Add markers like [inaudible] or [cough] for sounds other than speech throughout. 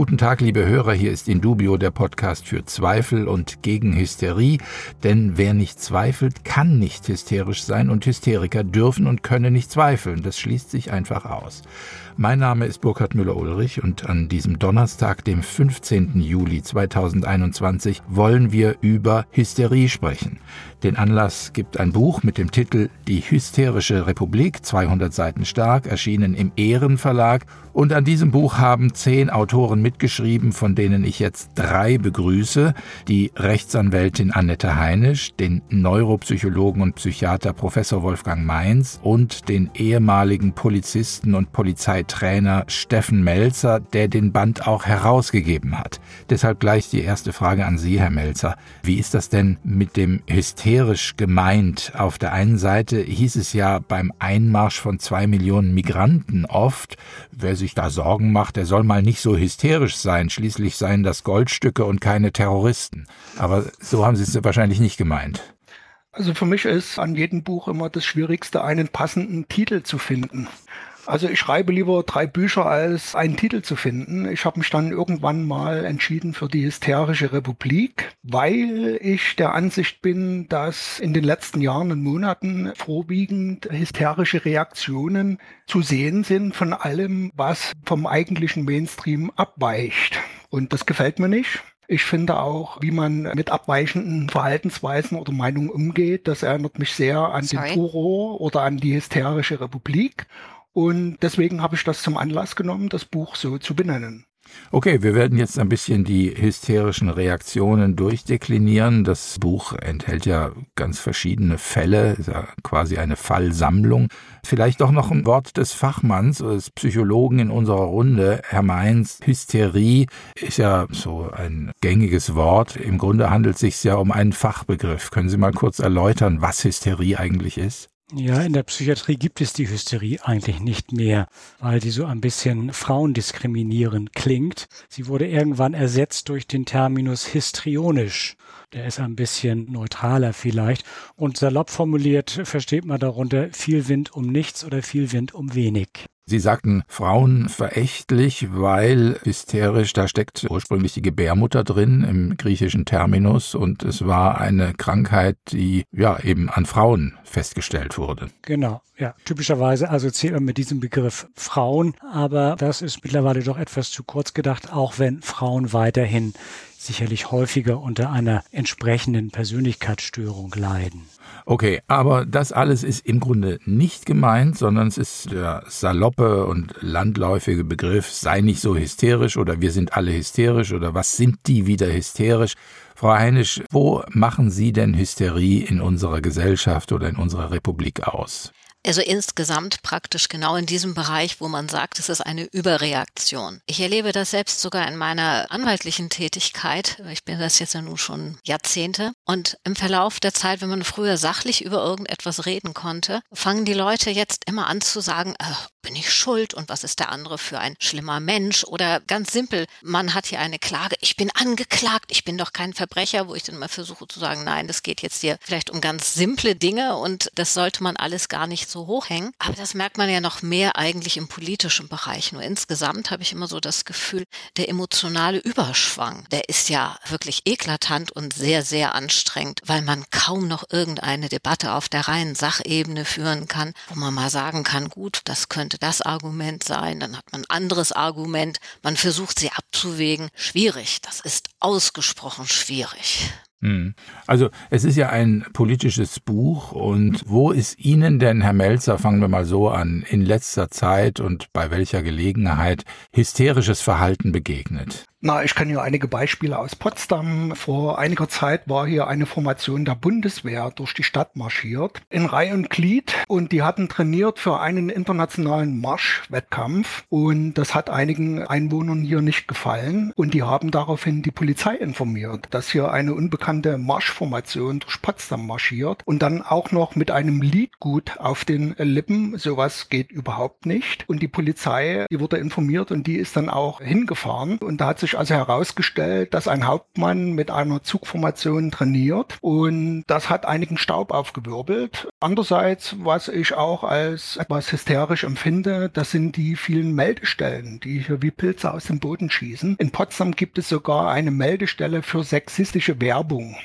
Guten Tag, liebe Hörer, hier ist Indubio, der Podcast für Zweifel und gegen Hysterie. Denn wer nicht zweifelt, kann nicht hysterisch sein und Hysteriker dürfen und können nicht zweifeln. Das schließt sich einfach aus. Mein Name ist Burkhard Müller-Ulrich und an diesem Donnerstag, dem 15. Juli 2021, wollen wir über Hysterie sprechen. Den Anlass gibt ein Buch mit dem Titel Die hysterische Republik, 200 Seiten stark, erschienen im Ehrenverlag. Und an diesem Buch haben zehn Autoren mitgeschrieben, von denen ich jetzt drei begrüße. Die Rechtsanwältin Annette Heinisch, den Neuropsychologen und Psychiater Professor Wolfgang Mainz und den ehemaligen Polizisten und Polizeitrainer Steffen Melzer, der den Band auch herausgegeben hat. Deshalb gleich die erste Frage an Sie, Herr Melzer. Wie ist das denn mit dem Hysterie? militärisch gemeint. Auf der einen Seite hieß es ja beim Einmarsch von zwei Millionen Migranten oft, wer sich da Sorgen macht, der soll mal nicht so hysterisch sein. Schließlich seien das Goldstücke und keine Terroristen. Aber so haben Sie es wahrscheinlich nicht gemeint. Also für mich ist an jedem Buch immer das Schwierigste, einen passenden Titel zu finden. Also ich schreibe lieber drei Bücher, als einen Titel zu finden. Ich habe mich dann irgendwann mal entschieden für die Hysterische Republik, weil ich der Ansicht bin, dass in den letzten Jahren und Monaten vorwiegend hysterische Reaktionen zu sehen sind von allem, was vom eigentlichen Mainstream abweicht. Und das gefällt mir nicht. Ich finde auch, wie man mit abweichenden Verhaltensweisen oder Meinungen umgeht, das erinnert mich sehr an Sorry. den Furor oder an die hysterische Republik. Und deswegen habe ich das zum Anlass genommen, das Buch so zu benennen. Okay, wir werden jetzt ein bisschen die hysterischen Reaktionen durchdeklinieren. Das Buch enthält ja ganz verschiedene Fälle, ist ja quasi eine Fallsammlung. Vielleicht doch noch ein Wort des Fachmanns, des Psychologen in unserer Runde, Herr Mainz. Hysterie ist ja so ein gängiges Wort. Im Grunde handelt es sich ja um einen Fachbegriff. Können Sie mal kurz erläutern, was Hysterie eigentlich ist? Ja, in der Psychiatrie gibt es die Hysterie eigentlich nicht mehr, weil die so ein bisschen frauendiskriminierend klingt. Sie wurde irgendwann ersetzt durch den Terminus histrionisch. Der ist ein bisschen neutraler vielleicht. Und salopp formuliert versteht man darunter viel Wind um nichts oder viel Wind um wenig. Sie sagten Frauen verächtlich, weil hysterisch, da steckt ursprünglich die Gebärmutter drin im griechischen Terminus und es war eine Krankheit, die ja eben an Frauen festgestellt wurde. Genau, ja. Typischerweise assoziiert man mit diesem Begriff Frauen, aber das ist mittlerweile doch etwas zu kurz gedacht, auch wenn Frauen weiterhin sicherlich häufiger unter einer entsprechenden Persönlichkeitsstörung leiden. Okay, aber das alles ist im Grunde nicht gemeint, sondern es ist der saloppe und landläufige Begriff, sei nicht so hysterisch oder wir sind alle hysterisch oder was sind die wieder hysterisch? Frau Heinisch, wo machen Sie denn Hysterie in unserer Gesellschaft oder in unserer Republik aus? Also insgesamt praktisch genau in diesem Bereich, wo man sagt, es ist eine Überreaktion. Ich erlebe das selbst sogar in meiner anwaltlichen Tätigkeit. Ich bin das jetzt ja nun schon Jahrzehnte. Und im Verlauf der Zeit, wenn man früher sachlich über irgendetwas reden konnte, fangen die Leute jetzt immer an zu sagen, äh, bin ich schuld und was ist der andere für ein schlimmer Mensch? Oder ganz simpel, man hat hier eine Klage, ich bin angeklagt, ich bin doch kein Verbrecher, wo ich dann mal versuche zu sagen, nein, das geht jetzt hier vielleicht um ganz simple Dinge und das sollte man alles gar nicht so hochhängen. Aber das merkt man ja noch mehr eigentlich im politischen Bereich. Nur insgesamt habe ich immer so das Gefühl, der emotionale Überschwang, der ist ja wirklich eklatant und sehr, sehr anstrengend, weil man kaum noch irgendeine Debatte auf der reinen Sachebene führen kann, wo man mal sagen kann, gut, das könnte das Argument sein, dann hat man ein anderes Argument, man versucht sie abzuwägen. Schwierig, das ist ausgesprochen schwierig. Hm. Also es ist ja ein politisches Buch und wo ist Ihnen denn, Herr Melzer, fangen wir mal so an, in letzter Zeit und bei welcher Gelegenheit hysterisches Verhalten begegnet? Na, ich kenne ja einige Beispiele aus Potsdam. Vor einiger Zeit war hier eine Formation der Bundeswehr durch die Stadt marschiert, in Reihe und Glied. Und die hatten trainiert für einen internationalen Marschwettkampf. Und das hat einigen Einwohnern hier nicht gefallen. Und die haben daraufhin die Polizei informiert, dass hier eine unbekannte Marschformation durch Potsdam marschiert. Und dann auch noch mit einem Liedgut auf den Lippen. Sowas geht überhaupt nicht. Und die Polizei, die wurde informiert und die ist dann auch hingefahren. Und da hat sich sich also herausgestellt, dass ein Hauptmann mit einer Zugformation trainiert und das hat einigen Staub aufgewirbelt. Andererseits, was ich auch als etwas hysterisch empfinde, das sind die vielen Meldestellen, die hier wie Pilze aus dem Boden schießen. In Potsdam gibt es sogar eine Meldestelle für sexistische Werbung.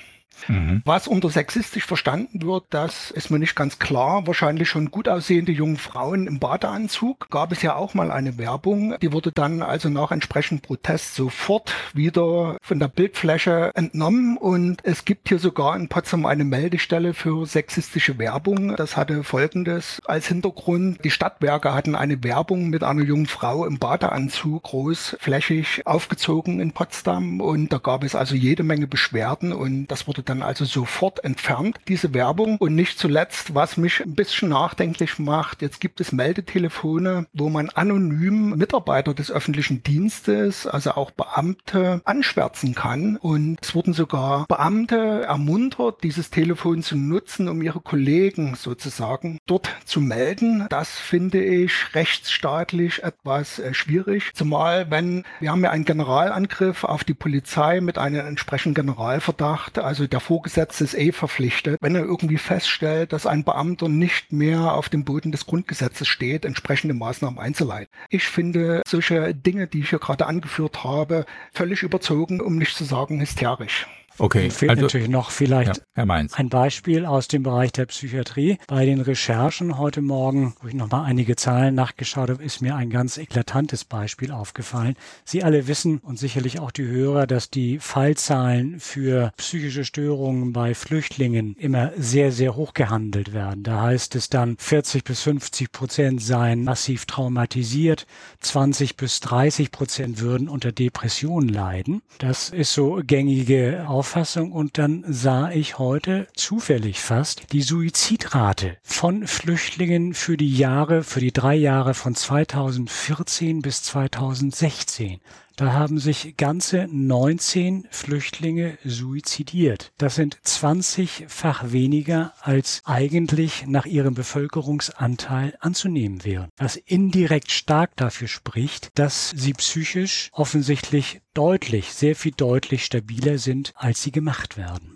Mhm. Was unter sexistisch verstanden wird, das ist mir nicht ganz klar. Wahrscheinlich schon gut aussehende junge Frauen im Badeanzug. Gab es ja auch mal eine Werbung. Die wurde dann also nach entsprechendem Protest sofort wieder von der Bildfläche entnommen. Und es gibt hier sogar in Potsdam eine Meldestelle für sexistische Werbung. Das hatte folgendes als Hintergrund. Die Stadtwerke hatten eine Werbung mit einer jungen Frau im Badeanzug großflächig aufgezogen in Potsdam. Und da gab es also jede Menge Beschwerden und das wurde dann also sofort entfernt, diese Werbung. Und nicht zuletzt, was mich ein bisschen nachdenklich macht, jetzt gibt es Meldetelefone, wo man anonym Mitarbeiter des öffentlichen Dienstes, also auch Beamte, anschwärzen kann. Und es wurden sogar Beamte ermuntert, dieses Telefon zu nutzen, um ihre Kollegen sozusagen dort zu melden. Das finde ich rechtsstaatlich etwas äh, schwierig. Zumal, wenn wir haben ja einen Generalangriff auf die Polizei mit einem entsprechenden Generalverdacht, also der Vorgesetzte ist eh verpflichtet, wenn er irgendwie feststellt, dass ein Beamter nicht mehr auf dem Boden des Grundgesetzes steht, entsprechende Maßnahmen einzuleiten. Ich finde solche Dinge, die ich hier gerade angeführt habe, völlig überzogen, um nicht zu sagen hysterisch. Okay. fehlt also, natürlich noch vielleicht ja, ein Beispiel aus dem Bereich der Psychiatrie. Bei den Recherchen heute Morgen, wo ich nochmal einige Zahlen nachgeschaut habe, ist mir ein ganz eklatantes Beispiel aufgefallen. Sie alle wissen und sicherlich auch die Hörer, dass die Fallzahlen für psychische Störungen bei Flüchtlingen immer sehr, sehr hoch gehandelt werden. Da heißt es dann 40 bis 50 Prozent seien massiv traumatisiert, 20 bis 30 Prozent würden unter Depressionen leiden. Das ist so gängige Auffassung Auffassung und dann sah ich heute zufällig fast die Suizidrate von Flüchtlingen für die Jahre, für die drei Jahre von 2014 bis 2016. Da haben sich ganze 19 Flüchtlinge suizidiert. Das sind 20-fach weniger, als eigentlich nach ihrem Bevölkerungsanteil anzunehmen wäre. Was indirekt stark dafür spricht, dass sie psychisch offensichtlich deutlich, sehr viel deutlich stabiler sind, als sie gemacht werden.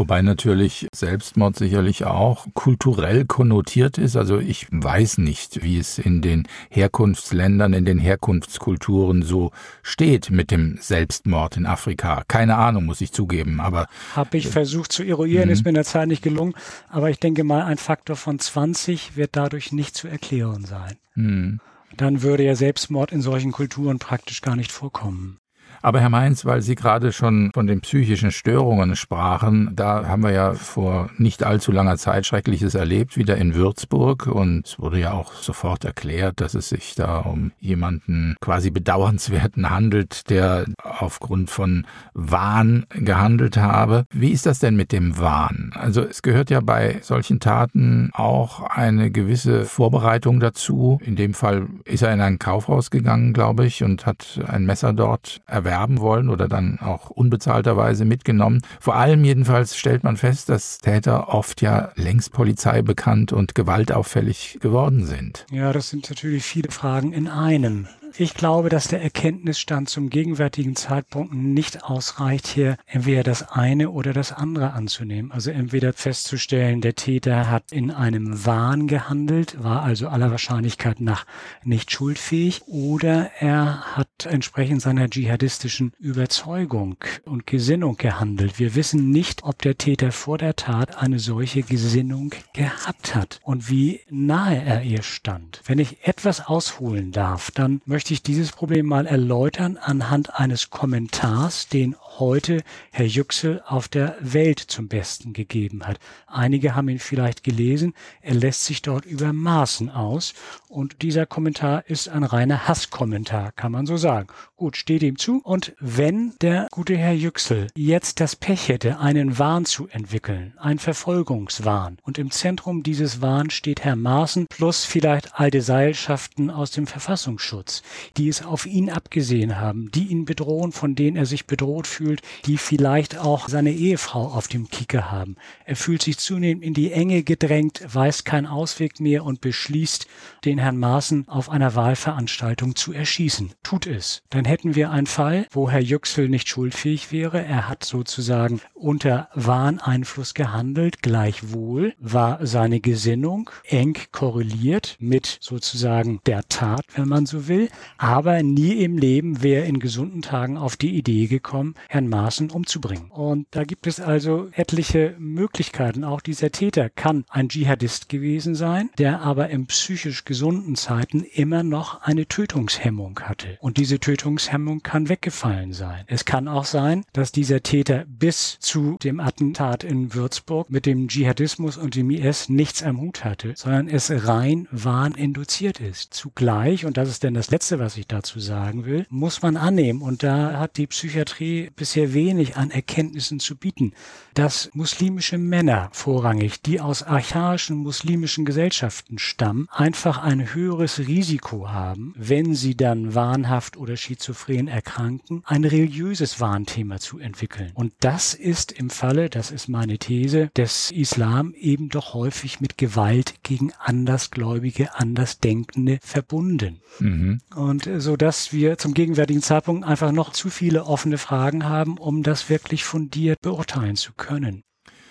Wobei natürlich Selbstmord sicherlich auch kulturell konnotiert ist. Also ich weiß nicht, wie es in den Herkunftsländern, in den Herkunftskulturen so steht mit dem Selbstmord in Afrika. Keine Ahnung, muss ich zugeben. Aber habe ich versucht zu eruieren, mhm. ist mir in der Zeit nicht gelungen. Aber ich denke mal, ein Faktor von 20 wird dadurch nicht zu erklären sein. Mhm. Dann würde ja Selbstmord in solchen Kulturen praktisch gar nicht vorkommen. Aber Herr Mainz, weil Sie gerade schon von den psychischen Störungen sprachen, da haben wir ja vor nicht allzu langer Zeit Schreckliches erlebt, wieder in Würzburg. Und es wurde ja auch sofort erklärt, dass es sich da um jemanden quasi bedauernswerten handelt, der aufgrund von Wahn gehandelt habe. Wie ist das denn mit dem Wahn? Also es gehört ja bei solchen Taten auch eine gewisse Vorbereitung dazu. In dem Fall ist er in ein Kaufhaus gegangen, glaube ich, und hat ein Messer dort erwerben erwerben wollen oder dann auch unbezahlterweise mitgenommen. Vor allem jedenfalls stellt man fest, dass Täter oft ja längst Polizei bekannt und gewaltauffällig geworden sind. Ja, das sind natürlich viele Fragen in einem. Ich glaube, dass der Erkenntnisstand zum gegenwärtigen Zeitpunkt nicht ausreicht, hier entweder das eine oder das andere anzunehmen. Also entweder festzustellen, der Täter hat in einem Wahn gehandelt, war also aller Wahrscheinlichkeit nach nicht schuldfähig, oder er hat entsprechend seiner dschihadistischen Überzeugung und Gesinnung gehandelt. Wir wissen nicht, ob der Täter vor der Tat eine solche Gesinnung gehabt hat und wie nahe er ihr stand. Wenn ich etwas ausholen darf, dann möchte möchte ich dieses Problem mal erläutern anhand eines Kommentars, den heute Herr Yüksel auf der Welt zum Besten gegeben hat. Einige haben ihn vielleicht gelesen. Er lässt sich dort über Maßen aus. Und dieser Kommentar ist ein reiner Hasskommentar, kann man so sagen. Gut, steht ihm zu. Und wenn der gute Herr Yüksel jetzt das Pech hätte, einen Wahn zu entwickeln, ein Verfolgungswahn, und im Zentrum dieses Wahns steht Herr Maaßen plus vielleicht alte Seilschaften aus dem Verfassungsschutz, die es auf ihn abgesehen haben, die ihn bedrohen, von denen er sich bedroht fühlt, die vielleicht auch seine Ehefrau auf dem Kicker haben. Er fühlt sich zunehmend in die Enge gedrängt, weiß keinen Ausweg mehr und beschließt, den Herrn Maaßen auf einer Wahlveranstaltung zu erschießen. Tut es. Dann hätten wir einen Fall, wo Herr Yüksel nicht schuldfähig wäre. Er hat sozusagen unter Wahneinfluss gehandelt. Gleichwohl war seine Gesinnung eng korreliert mit sozusagen der Tat, wenn man so will. Aber nie im Leben wäre in gesunden Tagen auf die Idee gekommen, Herrn Maaßen umzubringen. Und da gibt es also etliche Möglichkeiten. Auch dieser Täter kann ein Dschihadist gewesen sein, der aber im psychisch gesunden Zeiten immer noch eine Tötungshemmung hatte. Und diese Tötungshemmung kann weggefallen sein. Es kann auch sein, dass dieser Täter bis zu dem Attentat in Würzburg mit dem Dschihadismus und dem IS nichts am Hut hatte, sondern es rein wahninduziert ist. Zugleich, und das ist denn das Letzte, was ich dazu sagen will, muss man annehmen, und da hat die Psychiatrie bisher wenig an Erkenntnissen zu bieten, dass muslimische Männer vorrangig, die aus archaischen muslimischen Gesellschaften stammen, einfach ein höheres Risiko haben, wenn sie dann wahnhaft oder schizophren erkranken, ein religiöses Warnthema zu entwickeln. Und das ist im Falle, das ist meine These, des Islam eben doch häufig mit Gewalt gegen Andersgläubige, Andersdenkende verbunden. Mhm. Und so dass wir zum gegenwärtigen Zeitpunkt einfach noch zu viele offene Fragen haben, um das wirklich fundiert beurteilen zu können.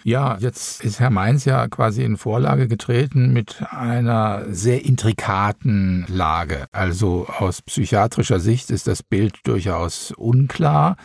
Ja, jetzt ist Herr Mainz ja quasi in Vorlage getreten mit einer sehr intrikaten Lage. Also aus psychiatrischer Sicht ist das Bild durchaus unklar.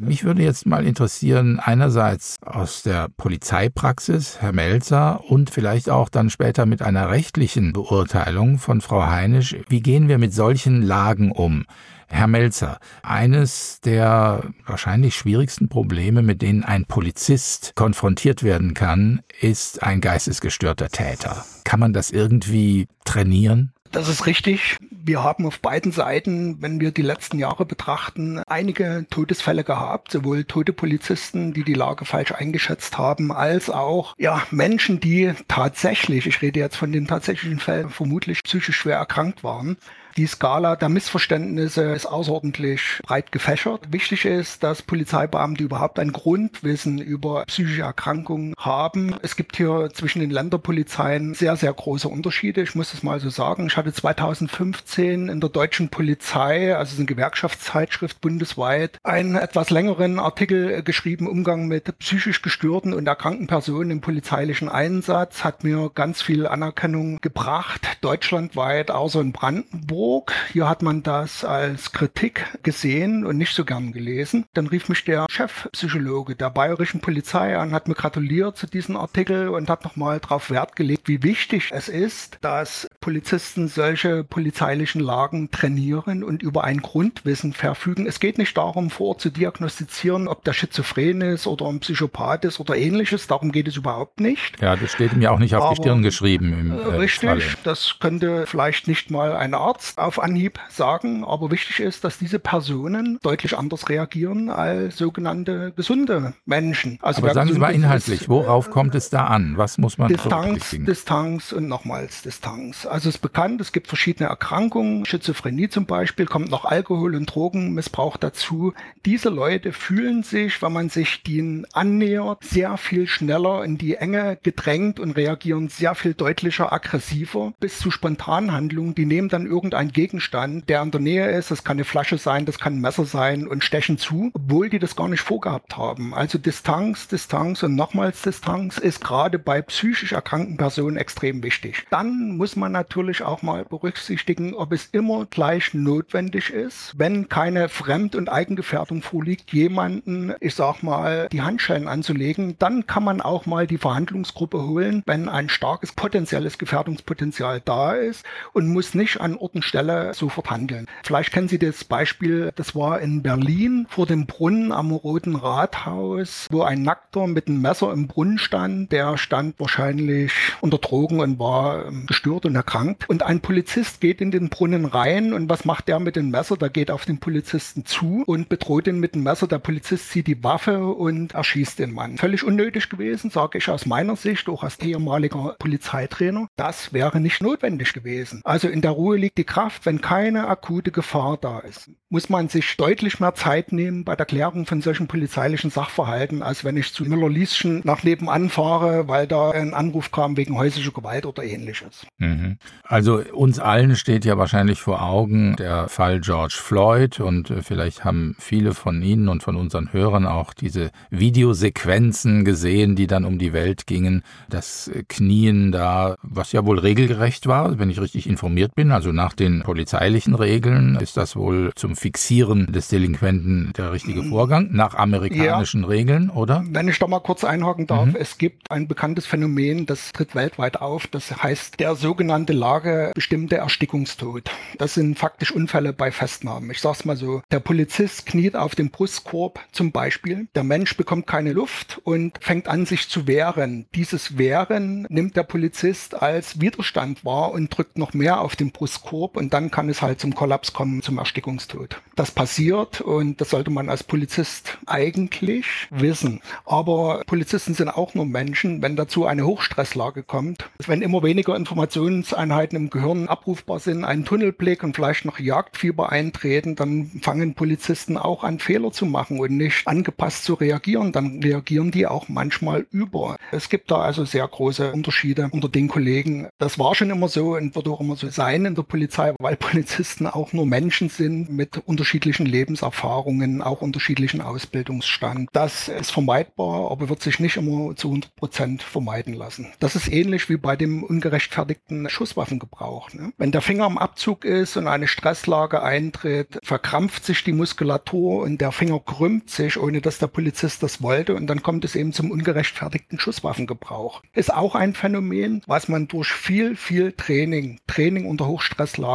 Mich würde jetzt mal interessieren, einerseits aus der Polizeipraxis, Herr Melzer, und vielleicht auch dann später mit einer rechtlichen Beurteilung von Frau Heinisch, wie gehen wir mit solchen Lagen um? Herr Melzer, eines der wahrscheinlich schwierigsten Probleme, mit denen ein Polizist konfrontiert werden kann, ist ein geistesgestörter Täter. Kann man das irgendwie trainieren? Das ist richtig. Wir haben auf beiden Seiten, wenn wir die letzten Jahre betrachten, einige Todesfälle gehabt, sowohl tote Polizisten, die die Lage falsch eingeschätzt haben, als auch ja, Menschen, die tatsächlich, ich rede jetzt von den tatsächlichen Fällen, vermutlich psychisch schwer erkrankt waren. Die Skala der Missverständnisse ist außerordentlich breit gefächert. Wichtig ist, dass Polizeibeamte überhaupt ein Grundwissen über psychische Erkrankungen haben. Es gibt hier zwischen den Länderpolizeien sehr, sehr große Unterschiede. Ich muss es mal so sagen. Ich hatte 2015 in der deutschen Polizei, also eine Gewerkschaftszeitschrift bundesweit, einen etwas längeren Artikel geschrieben, Umgang mit psychisch gestörten und erkrankten Personen im polizeilichen Einsatz, hat mir ganz viel Anerkennung gebracht, deutschlandweit, außer in Brandenburg. Hamburg. Hier hat man das als Kritik gesehen und nicht so gern gelesen. Dann rief mich der Chefpsychologe der bayerischen Polizei an, hat mir gratuliert zu diesem Artikel und hat nochmal darauf Wert gelegt, wie wichtig es ist, dass Polizisten solche polizeilichen Lagen trainieren und über ein Grundwissen verfügen. Es geht nicht darum, vor zu diagnostizieren, ob der schizophren ist oder ein Psychopath ist oder ähnliches. Darum geht es überhaupt nicht. Ja, das steht mir auch nicht auf Aber, die Stirn geschrieben. Im, äh, richtig, Falle. das könnte vielleicht nicht mal ein Arzt auf Anhieb sagen, aber wichtig ist, dass diese Personen deutlich anders reagieren als sogenannte gesunde Menschen. Also aber sagen Sie mal inhaltlich, ist, worauf kommt es da an? Was muss man Distanz, Distanz und nochmals Distanz. Also es ist bekannt, es gibt verschiedene Erkrankungen, Schizophrenie zum Beispiel, kommt noch Alkohol- und Drogenmissbrauch dazu. Diese Leute fühlen sich, wenn man sich denen annähert, sehr viel schneller in die Enge gedrängt und reagieren sehr viel deutlicher, aggressiver bis zu Spontanhandlungen. Die nehmen dann irgendein ein Gegenstand, der in der Nähe ist, das kann eine Flasche sein, das kann ein Messer sein und stechen zu, obwohl die das gar nicht vorgehabt haben. Also Distanz, Distanz und nochmals Distanz ist gerade bei psychisch erkrankten Personen extrem wichtig. Dann muss man natürlich auch mal berücksichtigen, ob es immer gleich notwendig ist, wenn keine Fremd- und Eigengefährdung vorliegt, jemanden, ich sag mal, die Handschellen anzulegen, dann kann man auch mal die Verhandlungsgruppe holen, wenn ein starkes potenzielles Gefährdungspotenzial da ist und muss nicht an Orten Stelle sofort handeln. Vielleicht kennen Sie das Beispiel, das war in Berlin vor dem Brunnen am Roten Rathaus, wo ein Nackter mit einem Messer im Brunnen stand. Der stand wahrscheinlich unter Drogen und war ähm, gestört und erkrankt. Und ein Polizist geht in den Brunnen rein und was macht der mit dem Messer? Der geht auf den Polizisten zu und bedroht ihn mit dem Messer. Der Polizist zieht die Waffe und erschießt den Mann. Völlig unnötig gewesen, sage ich aus meiner Sicht, auch als ehemaliger Polizeitrainer. Das wäre nicht notwendig gewesen. Also in der Ruhe liegt die Kraft, wenn keine akute Gefahr da ist. Muss man sich deutlich mehr Zeit nehmen bei der Klärung von solchen polizeilichen Sachverhalten, als wenn ich zu Müller-Lieschen nach nebenan fahre, weil da ein Anruf kam wegen häuslicher Gewalt oder ähnliches. Mhm. Also uns allen steht ja wahrscheinlich vor Augen der Fall George Floyd und äh, vielleicht haben viele von Ihnen und von unseren Hörern auch diese Videosequenzen gesehen, die dann um die Welt gingen. Das Knien da, was ja wohl regelgerecht war, wenn ich richtig informiert bin. Also nach den polizeilichen Regeln ist das wohl zum Fixieren des Delinquenten der richtige Vorgang, nach amerikanischen ja. Regeln, oder? Wenn ich da mal kurz einhaken darf, mhm. es gibt ein bekanntes Phänomen, das tritt weltweit auf, das heißt der sogenannte lagebestimmte Erstickungstod. Das sind faktisch Unfälle bei Festnahmen. Ich sag's mal so, der Polizist kniet auf dem Brustkorb zum Beispiel, der Mensch bekommt keine Luft und fängt an, sich zu wehren. Dieses Wehren nimmt der Polizist als Widerstand wahr und drückt noch mehr auf den Brustkorb und dann kann es halt zum Kollaps kommen, zum Erstickungstod. Das passiert und das sollte man als Polizist eigentlich wissen. Aber Polizisten sind auch nur Menschen, wenn dazu eine Hochstresslage kommt, wenn immer weniger Informationseinheiten im Gehirn abrufbar sind, ein Tunnelblick und vielleicht noch Jagdfieber eintreten, dann fangen Polizisten auch an Fehler zu machen und nicht angepasst zu reagieren. Dann reagieren die auch manchmal über. Es gibt da also sehr große Unterschiede unter den Kollegen. Das war schon immer so und wird auch immer so sein in der Polizei, weil Polizisten auch nur Menschen sind mit unterschiedlichen Lebenserfahrungen, auch unterschiedlichen Ausbildungsstand. Das ist vermeidbar, aber wird sich nicht immer zu 100 Prozent vermeiden lassen. Das ist ähnlich wie bei dem ungerechtfertigten Schusswaffengebrauch. Ne? Wenn der Finger am Abzug ist und eine Stresslage eintritt, verkrampft sich die Muskulatur und der Finger krümmt sich, ohne dass der Polizist das wollte und dann kommt es eben zum ungerechtfertigten Schusswaffengebrauch. Ist auch ein Phänomen, was man durch viel, viel Training, Training unter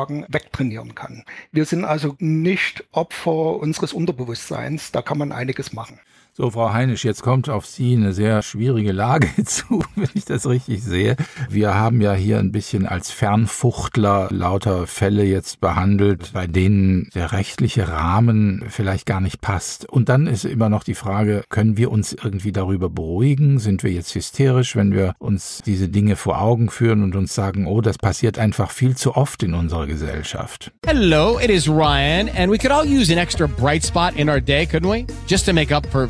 Hochstresslagen wegtrainieren kann. Wir sind also nicht Opfer unseres Unterbewusstseins, da kann man einiges machen. So, Frau Heinisch, jetzt kommt auf Sie eine sehr schwierige Lage [laughs] zu, wenn ich das richtig sehe. Wir haben ja hier ein bisschen als Fernfuchtler lauter Fälle jetzt behandelt, bei denen der rechtliche Rahmen vielleicht gar nicht passt. Und dann ist immer noch die Frage, können wir uns irgendwie darüber beruhigen? Sind wir jetzt hysterisch, wenn wir uns diese Dinge vor Augen führen und uns sagen, oh, das passiert einfach viel zu oft in unserer Gesellschaft? Hello, it is Ryan, and we could all use an extra bright spot in our day, couldn't we? Just to make up for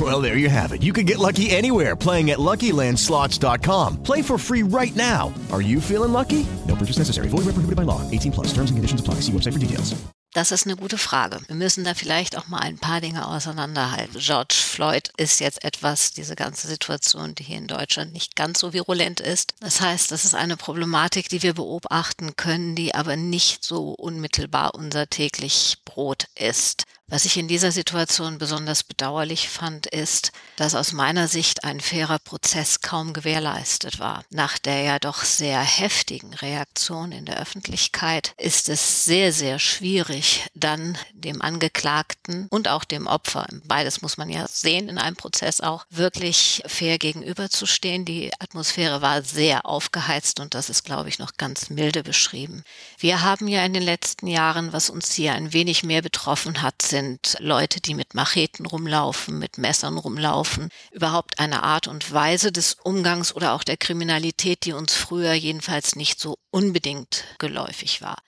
Well, there you have it. You can get lucky anywhere playing at LuckyLandSlots.com. Play for free right now. Are you feeling lucky? No purchase necessary. Void where prohibited by law. 18 plus. Terms and conditions apply. See website for details. Das ist eine gute Frage. Wir müssen da vielleicht auch mal ein paar Dinge auseinanderhalten. George Floyd ist jetzt etwas, diese ganze Situation, die hier in Deutschland nicht ganz so virulent ist. Das heißt, das ist eine Problematik, die wir beobachten können, die aber nicht so unmittelbar unser täglich Brot ist. Was ich in dieser Situation besonders bedauerlich fand, ist, dass aus meiner Sicht ein fairer Prozess kaum gewährleistet war. Nach der ja doch sehr heftigen Reaktion in der Öffentlichkeit ist es sehr, sehr schwierig, dann dem Angeklagten und auch dem Opfer, beides muss man ja sehen in einem Prozess auch, wirklich fair gegenüberzustehen. Die Atmosphäre war sehr aufgeheizt und das ist, glaube ich, noch ganz milde beschrieben. Wir haben ja in den letzten Jahren, was uns hier ein wenig mehr betroffen hat, sind sind Leute, die mit Macheten rumlaufen, mit Messern rumlaufen. Überhaupt eine Art und Weise des Umgangs oder auch der Kriminalität, die uns früher jedenfalls nicht so unbedingt geläufig war.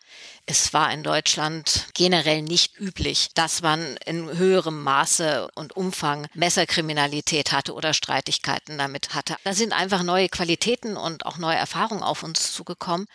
Es war in Deutschland generell nicht üblich, dass man in höherem Maße und Umfang Messerkriminalität hatte oder Streitigkeiten damit hatte. Da sind einfach neue Qualitäten und auch neue Erfahrungen auf uns zugekommen,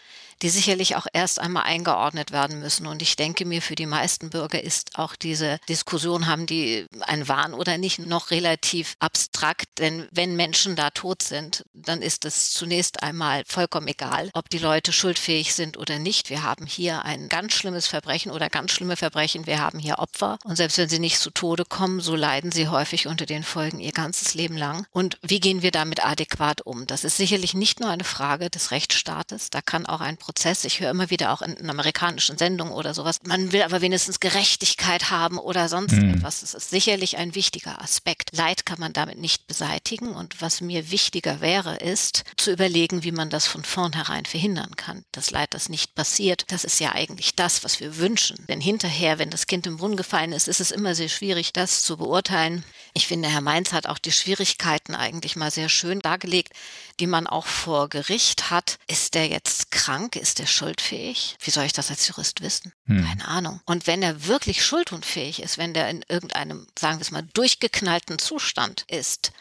die sicherlich auch erst einmal eingeordnet werden müssen. Und ich denke mir, für die meisten Bürger ist auch diese Diskussion, haben die ein Wahn oder nicht, noch relativ abstrakt. Denn wenn Menschen da tot sind, dann ist es zunächst einmal vollkommen egal, ob die Leute schuldfähig sind oder nicht. Wir haben hier ein ganz schlimmes Verbrechen oder ganz schlimme Verbrechen. Wir haben hier Opfer. Und selbst wenn sie nicht zu Tode kommen, so leiden sie häufig unter den Folgen ihr ganzes Leben lang. Und wie gehen wir damit adäquat um? Das ist sicherlich nicht nur eine Frage des Rechtsstaates. Da kann auch ein Prozess. Ich höre immer wieder auch in, in amerikanischen Sendungen oder sowas. Man will aber wenigstens Gerechtigkeit haben oder sonst mhm. etwas. Das ist sicherlich ein wichtiger Aspekt. Leid kann man damit nicht beseitigen. Und was mir wichtiger wäre, ist zu überlegen, wie man das von vornherein verhindern kann. Das Leid, das nicht passiert, das ist ja eigentlich das, was wir wünschen. Denn hinterher, wenn das Kind im Brunnen gefallen ist, ist es immer sehr schwierig, das zu beurteilen. Ich finde, Herr Mainz hat auch die Schwierigkeiten eigentlich mal sehr schön dargelegt, die man auch vor Gericht hat. Ist der jetzt krank? Ist der schuldfähig? Wie soll ich das als Jurist wissen? Hm. Keine Ahnung. Und wenn er wirklich schuldunfähig ist, wenn der in irgendeinem, sagen wir es mal, durchgeknallten Zustand ist,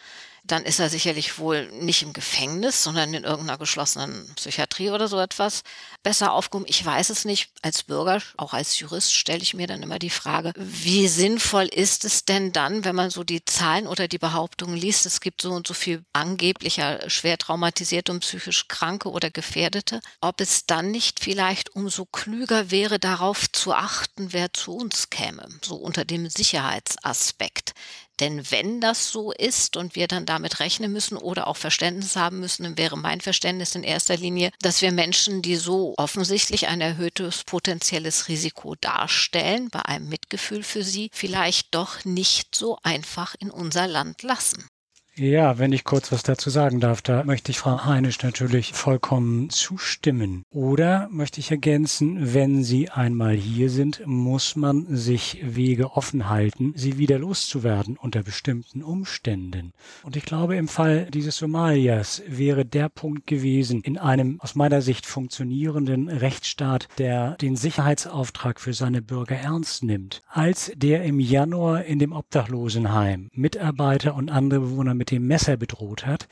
dann ist er sicherlich wohl nicht im Gefängnis, sondern in irgendeiner geschlossenen Psychiatrie oder so etwas besser aufgehoben. Ich weiß es nicht. Als Bürger, auch als Jurist, stelle ich mir dann immer die Frage, wie sinnvoll ist es denn dann, wenn man so die Zahlen oder die Behauptungen liest, es gibt so und so viel angeblicher schwer traumatisierte und psychisch Kranke oder Gefährdete, ob es dann nicht vielleicht umso klüger wäre, darauf zu achten, wer zu uns käme, so unter dem Sicherheitsaspekt. Denn wenn das so ist und wir dann damit rechnen müssen oder auch Verständnis haben müssen, dann wäre mein Verständnis in erster Linie, dass wir Menschen, die so offensichtlich ein erhöhtes potenzielles Risiko darstellen, bei einem Mitgefühl für sie, vielleicht doch nicht so einfach in unser Land lassen. Ja, wenn ich kurz was dazu sagen darf, da möchte ich Frau Heinisch natürlich vollkommen zustimmen. Oder möchte ich ergänzen, wenn Sie einmal hier sind, muss man sich Wege offen halten, sie wieder loszuwerden unter bestimmten Umständen. Und ich glaube, im Fall dieses Somalias wäre der Punkt gewesen, in einem aus meiner Sicht funktionierenden Rechtsstaat, der den Sicherheitsauftrag für seine Bürger ernst nimmt, als der im Januar in dem Obdachlosenheim Mitarbeiter und andere Bewohner mit mit dem Messer bedroht hat,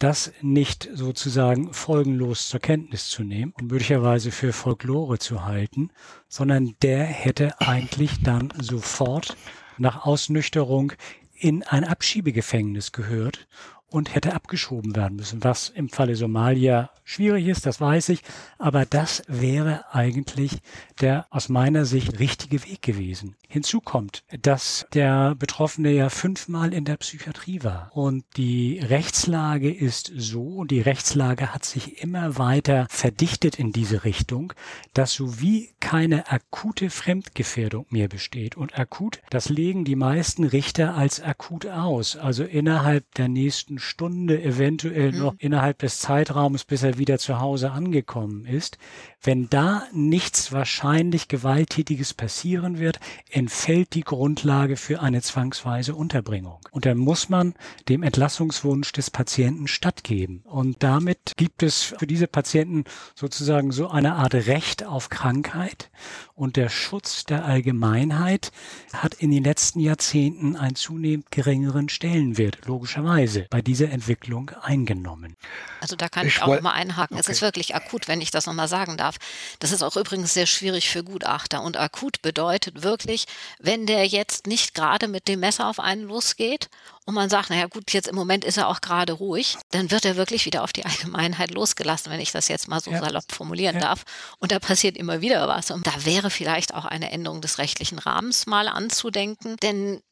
das nicht sozusagen folgenlos zur Kenntnis zu nehmen und möglicherweise für Folklore zu halten, sondern der hätte eigentlich dann sofort nach Ausnüchterung in ein Abschiebegefängnis gehört und hätte abgeschoben werden müssen, was im Falle Somalia schwierig ist, das weiß ich, aber das wäre eigentlich der aus meiner Sicht richtige Weg gewesen. Hinzu kommt, dass der Betroffene ja fünfmal in der Psychiatrie war und die Rechtslage ist so, die Rechtslage hat sich immer weiter verdichtet in diese Richtung, dass so wie keine akute Fremdgefährdung mehr besteht und akut, das legen die meisten Richter als akut aus, also innerhalb der nächsten Stunde, eventuell mhm. noch innerhalb des Zeitraums, bis er wieder zu Hause angekommen ist. Wenn da nichts wahrscheinlich Gewalttätiges passieren wird, entfällt die Grundlage für eine zwangsweise Unterbringung. Und dann muss man dem Entlassungswunsch des Patienten stattgeben. Und damit gibt es für diese Patienten sozusagen so eine Art Recht auf Krankheit. Und der Schutz der Allgemeinheit hat in den letzten Jahrzehnten einen zunehmend geringeren Stellenwert, logischerweise, bei dieser Entwicklung eingenommen. Also da kann ich, ich auch mal einhaken. Okay. Es ist wirklich akut, wenn ich das nochmal sagen darf. Das ist auch übrigens sehr schwierig für Gutachter. Und akut bedeutet wirklich, wenn der jetzt nicht gerade mit dem Messer auf einen losgeht und man sagt, naja gut, jetzt im Moment ist er auch gerade ruhig, dann wird er wirklich wieder auf die Allgemeinheit losgelassen, wenn ich das jetzt mal so ja. salopp formulieren ja. darf. Und da passiert immer wieder was. Und da wäre vielleicht auch eine Änderung des rechtlichen Rahmens mal anzudenken, denn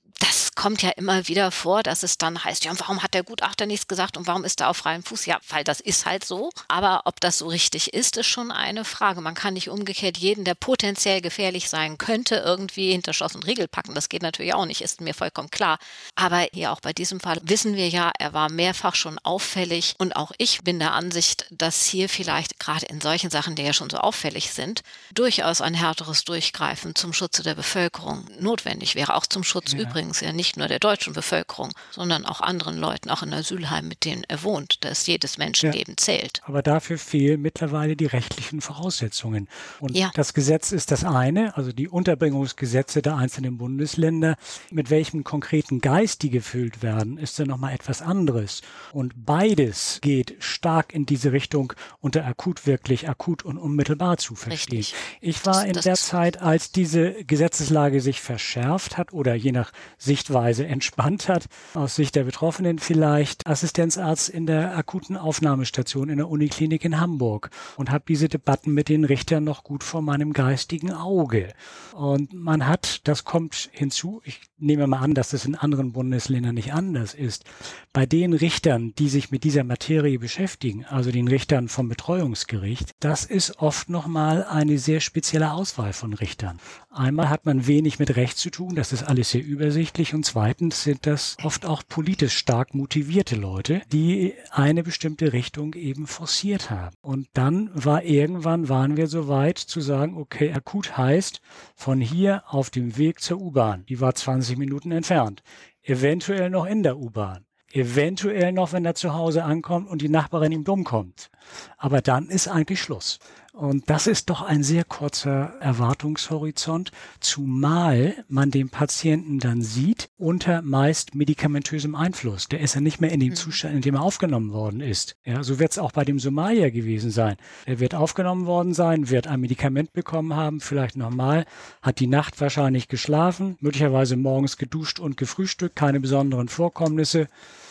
es kommt ja immer wieder vor, dass es dann heißt, ja, warum hat der Gutachter nichts gesagt und warum ist er auf freiem Fuß? Ja, weil das ist halt so. Aber ob das so richtig ist, ist schon eine Frage. Man kann nicht umgekehrt jeden, der potenziell gefährlich sein könnte, irgendwie hinter Schloss und Riegel packen. Das geht natürlich auch nicht, ist mir vollkommen klar. Aber hier auch bei diesem Fall wissen wir ja, er war mehrfach schon auffällig und auch ich bin der Ansicht, dass hier vielleicht gerade in solchen Sachen, die ja schon so auffällig sind, durchaus ein härteres Durchgreifen zum Schutze der Bevölkerung notwendig wäre. Auch zum Schutz ja. übrigens ja nicht nur der deutschen Bevölkerung, sondern auch anderen Leuten, auch in Asylheimen, mit denen er wohnt, dass jedes Menschenleben ja. zählt. Aber dafür fehlen mittlerweile die rechtlichen Voraussetzungen. Und ja. das Gesetz ist das eine, also die Unterbringungsgesetze der einzelnen Bundesländer. Mit welchem konkreten Geist die gefüllt werden, ist dann nochmal etwas anderes. Und beides geht stark in diese Richtung, unter akut wirklich akut und unmittelbar zu verstehen. Richtig. Ich war das, in das der Zeit, als diese Gesetzeslage sich verschärft hat oder je nach Sichtweise entspannt hat, aus Sicht der Betroffenen vielleicht Assistenzarzt in der akuten Aufnahmestation in der Uniklinik in Hamburg und habe diese Debatten mit den Richtern noch gut vor meinem geistigen Auge. Und man hat, das kommt hinzu, ich nehme mal an, dass das in anderen Bundesländern nicht anders ist, bei den Richtern, die sich mit dieser Materie beschäftigen, also den Richtern vom Betreuungsgericht, das ist oft nochmal eine sehr spezielle Auswahl von Richtern. Einmal hat man wenig mit Recht zu tun, das ist alles sehr übersichtlich und zweitens sind das oft auch politisch stark motivierte Leute, die eine bestimmte Richtung eben forciert haben. Und dann war irgendwann, waren wir so weit zu sagen, okay, akut heißt von hier auf dem Weg zur U-Bahn. Die war 20 Minuten entfernt. Eventuell noch in der U-Bahn. Eventuell noch, wenn er zu Hause ankommt und die Nachbarin ihm dumm kommt. Aber dann ist eigentlich Schluss. Und das ist doch ein sehr kurzer Erwartungshorizont, zumal man den Patienten dann sieht unter meist medikamentösem Einfluss. Der ist ja nicht mehr in dem mhm. Zustand, in dem er aufgenommen worden ist. Ja, so wird es auch bei dem Somalier gewesen sein. Er wird aufgenommen worden sein, wird ein Medikament bekommen haben, vielleicht nochmal, hat die Nacht wahrscheinlich geschlafen, möglicherweise morgens geduscht und gefrühstückt, keine besonderen Vorkommnisse.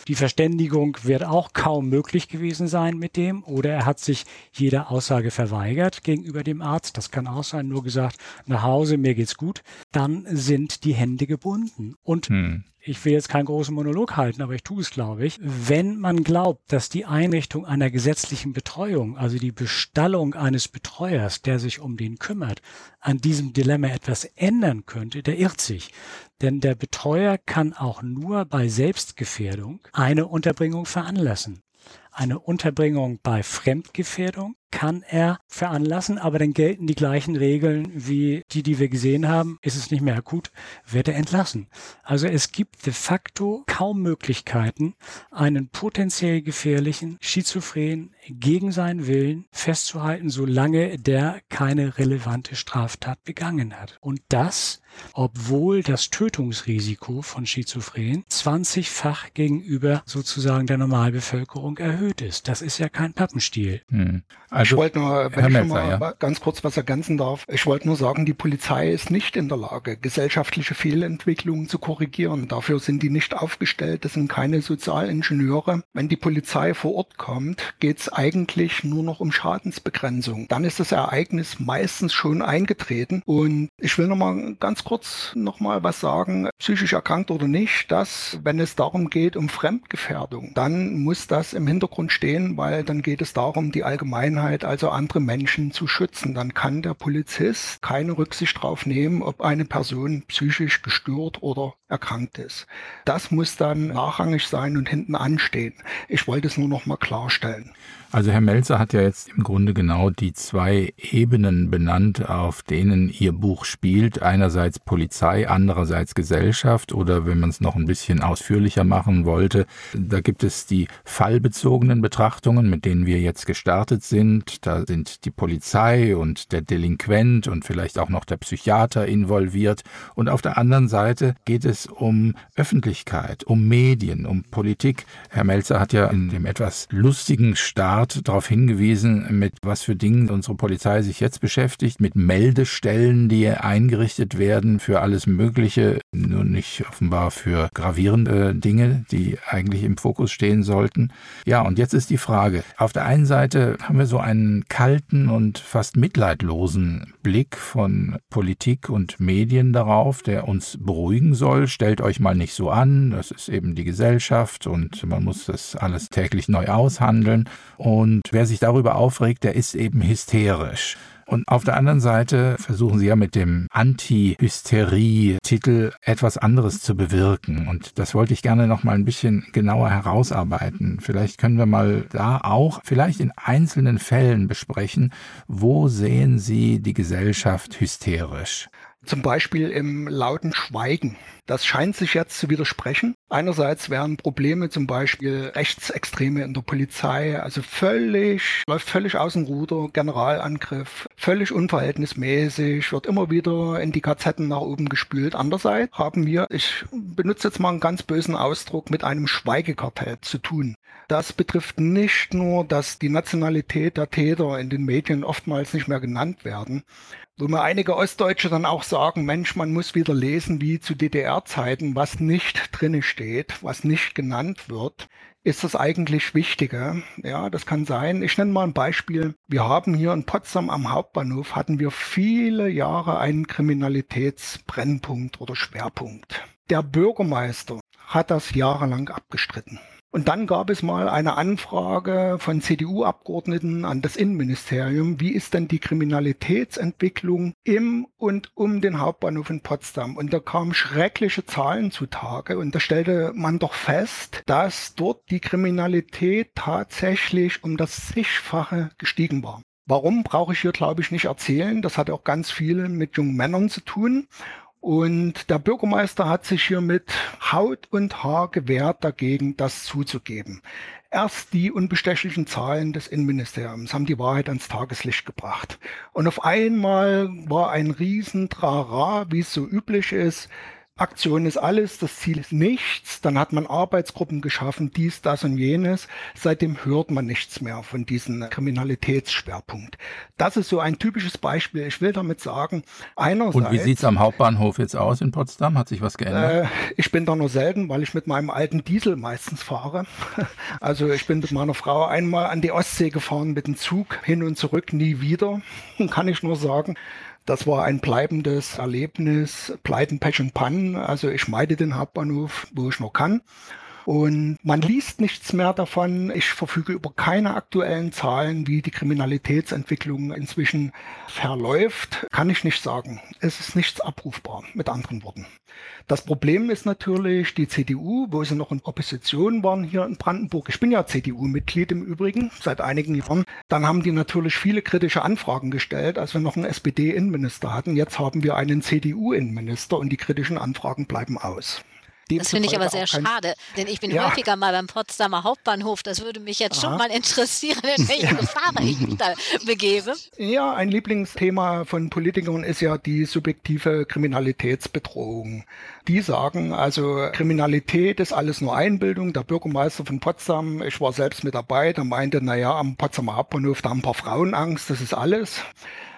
Die Verständigung wird auch kaum möglich gewesen sein mit dem oder er hat sich jeder Aussage verweigert gegenüber dem Arzt. Das kann auch sein, nur gesagt, nach Hause, mir geht's gut. Dann sind die Hände gebunden. Und hm ich will jetzt keinen großen Monolog halten, aber ich tue es, glaube ich. Wenn man glaubt, dass die Einrichtung einer gesetzlichen Betreuung, also die Bestallung eines Betreuers, der sich um den kümmert, an diesem Dilemma etwas ändern könnte, der irrt sich. Denn der Betreuer kann auch nur bei Selbstgefährdung eine Unterbringung veranlassen. Eine Unterbringung bei Fremdgefährdung kann er veranlassen, aber dann gelten die gleichen Regeln wie die, die wir gesehen haben. Ist es nicht mehr akut, wird er entlassen. Also es gibt de facto kaum Möglichkeiten, einen potenziell gefährlichen Schizophren gegen seinen Willen festzuhalten, solange der keine relevante Straftat begangen hat. Und das, obwohl das Tötungsrisiko von Schizophren 20-fach gegenüber sozusagen der Normalbevölkerung erhöht ist. Das ist ja kein Pappenstiel. Hm. Also, ich wollte nur, wenn Herr ich schon mal ja. ganz kurz was ergänzen darf, ich wollte nur sagen, die Polizei ist nicht in der Lage, gesellschaftliche Fehlentwicklungen zu korrigieren. Dafür sind die nicht aufgestellt, das sind keine Sozialingenieure. Wenn die Polizei vor Ort kommt, geht es eigentlich nur noch um Schadensbegrenzung. Dann ist das Ereignis meistens schon eingetreten. Und ich will noch mal ganz kurz noch mal was sagen, psychisch erkrankt oder nicht, dass, wenn es darum geht, um Fremdgefährdung, dann muss das im Hintergrund stehen, weil dann geht es darum, die Allgemeinheit Allgemeinheit, also andere Menschen zu schützen. Dann kann der Polizist keine Rücksicht darauf nehmen, ob eine Person psychisch gestört oder erkrankt ist. Das muss dann nachrangig sein und hinten anstehen. Ich wollte es nur noch mal klarstellen. Also Herr Melzer hat ja jetzt im Grunde genau die zwei Ebenen benannt, auf denen Ihr Buch spielt. Einerseits Polizei, andererseits Gesellschaft oder wenn man es noch ein bisschen ausführlicher machen wollte, da gibt es die fallbezogenen Betrachtungen, mit denen wir jetzt gestartet sind. Da sind die Polizei und der Delinquent und vielleicht auch noch der Psychiater involviert. Und auf der anderen Seite geht es um Öffentlichkeit, um Medien, um Politik. Herr Melzer hat ja in dem etwas lustigen Start Art darauf hingewiesen, mit was für Dingen unsere Polizei sich jetzt beschäftigt, mit Meldestellen, die eingerichtet werden für alles Mögliche, nur nicht offenbar für gravierende Dinge, die eigentlich im Fokus stehen sollten. Ja, und jetzt ist die Frage. Auf der einen Seite haben wir so einen kalten und fast mitleidlosen Blick von Politik und Medien darauf, der uns beruhigen soll stellt euch mal nicht so an, das ist eben die Gesellschaft und man muss das alles täglich neu aushandeln. Und wer sich darüber aufregt, der ist eben hysterisch. Und auf der anderen Seite versuchen sie ja mit dem Anti-Hysterie-Titel etwas anderes zu bewirken. Und das wollte ich gerne noch mal ein bisschen genauer herausarbeiten. Vielleicht können wir mal da auch vielleicht in einzelnen Fällen besprechen, wo sehen Sie die Gesellschaft hysterisch? Zum Beispiel im lauten Schweigen. Das scheint sich jetzt zu widersprechen. Einerseits wären Probleme zum Beispiel Rechtsextreme in der Polizei, also völlig, läuft völlig aus dem Ruder, Generalangriff, völlig unverhältnismäßig, wird immer wieder in die KZen nach oben gespült. Andererseits haben wir, ich benutze jetzt mal einen ganz bösen Ausdruck, mit einem Schweigekartell zu tun. Das betrifft nicht nur, dass die Nationalität der Täter in den Medien oftmals nicht mehr genannt werden, wo mir einige Ostdeutsche dann auch sagen, Mensch, man muss wieder lesen wie zu DDR-Zeiten, was nicht drinne steht, was nicht genannt wird, ist das eigentlich Wichtige. Ja, das kann sein. Ich nenne mal ein Beispiel. Wir haben hier in Potsdam am Hauptbahnhof hatten wir viele Jahre einen Kriminalitätsbrennpunkt oder Schwerpunkt. Der Bürgermeister hat das jahrelang abgestritten. Und dann gab es mal eine Anfrage von CDU-Abgeordneten an das Innenministerium, wie ist denn die Kriminalitätsentwicklung im und um den Hauptbahnhof in Potsdam? Und da kamen schreckliche Zahlen zutage und da stellte man doch fest, dass dort die Kriminalität tatsächlich um das zigfache gestiegen war. Warum brauche ich hier, glaube ich, nicht erzählen. Das hat auch ganz viel mit jungen Männern zu tun. Und der Bürgermeister hat sich hier mit Haut und Haar gewehrt dagegen, das zuzugeben. Erst die unbestechlichen Zahlen des Innenministeriums haben die Wahrheit ans Tageslicht gebracht. Und auf einmal war ein Riesentrara, wie es so üblich ist, Aktion ist alles, das Ziel ist nichts. Dann hat man Arbeitsgruppen geschaffen, dies, das und jenes. Seitdem hört man nichts mehr von diesem Kriminalitätsschwerpunkt. Das ist so ein typisches Beispiel. Ich will damit sagen, einerseits... Und wie sieht's am Hauptbahnhof jetzt aus in Potsdam? Hat sich was geändert? Äh, ich bin da nur selten, weil ich mit meinem alten Diesel meistens fahre. [laughs] Also ich bin mit meiner Frau einmal an die Ostsee gefahren mit dem Zug, hin und zurück, nie wieder. [laughs] Kann ich nur sagen. Das war ein bleibendes Erlebnis, Pleiten, Pech und Pannen. Also ich meide den Hauptbahnhof, wo ich noch kann. Und man liest nichts mehr davon. Ich verfüge über keine aktuellen Zahlen, wie die Kriminalitätsentwicklung inzwischen verläuft. Kann ich nicht sagen. Es ist nichts abrufbar, mit anderen Worten. Das Problem ist natürlich die CDU, wo sie noch in Opposition waren hier in Brandenburg. Ich bin ja CDU-Mitglied im Übrigen seit einigen Jahren. Dann haben die natürlich viele kritische Anfragen gestellt, als wir noch einen SPD-Innenminister hatten. Jetzt haben wir einen CDU-Innenminister und die kritischen Anfragen bleiben aus. Das finde ich aber sehr schade, denn ich bin ja. häufiger mal beim Potsdamer Hauptbahnhof. Das würde mich jetzt Aha. schon mal interessieren, in welche [laughs] Gefahr ich mich da begebe. Ja, ein Lieblingsthema von Politikern ist ja die subjektive Kriminalitätsbedrohung. Die sagen also, Kriminalität ist alles nur Einbildung. Der Bürgermeister von Potsdam, ich war selbst mit dabei, der meinte, naja, am Potsdamer Hauptbahnhof, da haben ein paar Frauen Angst, das ist alles.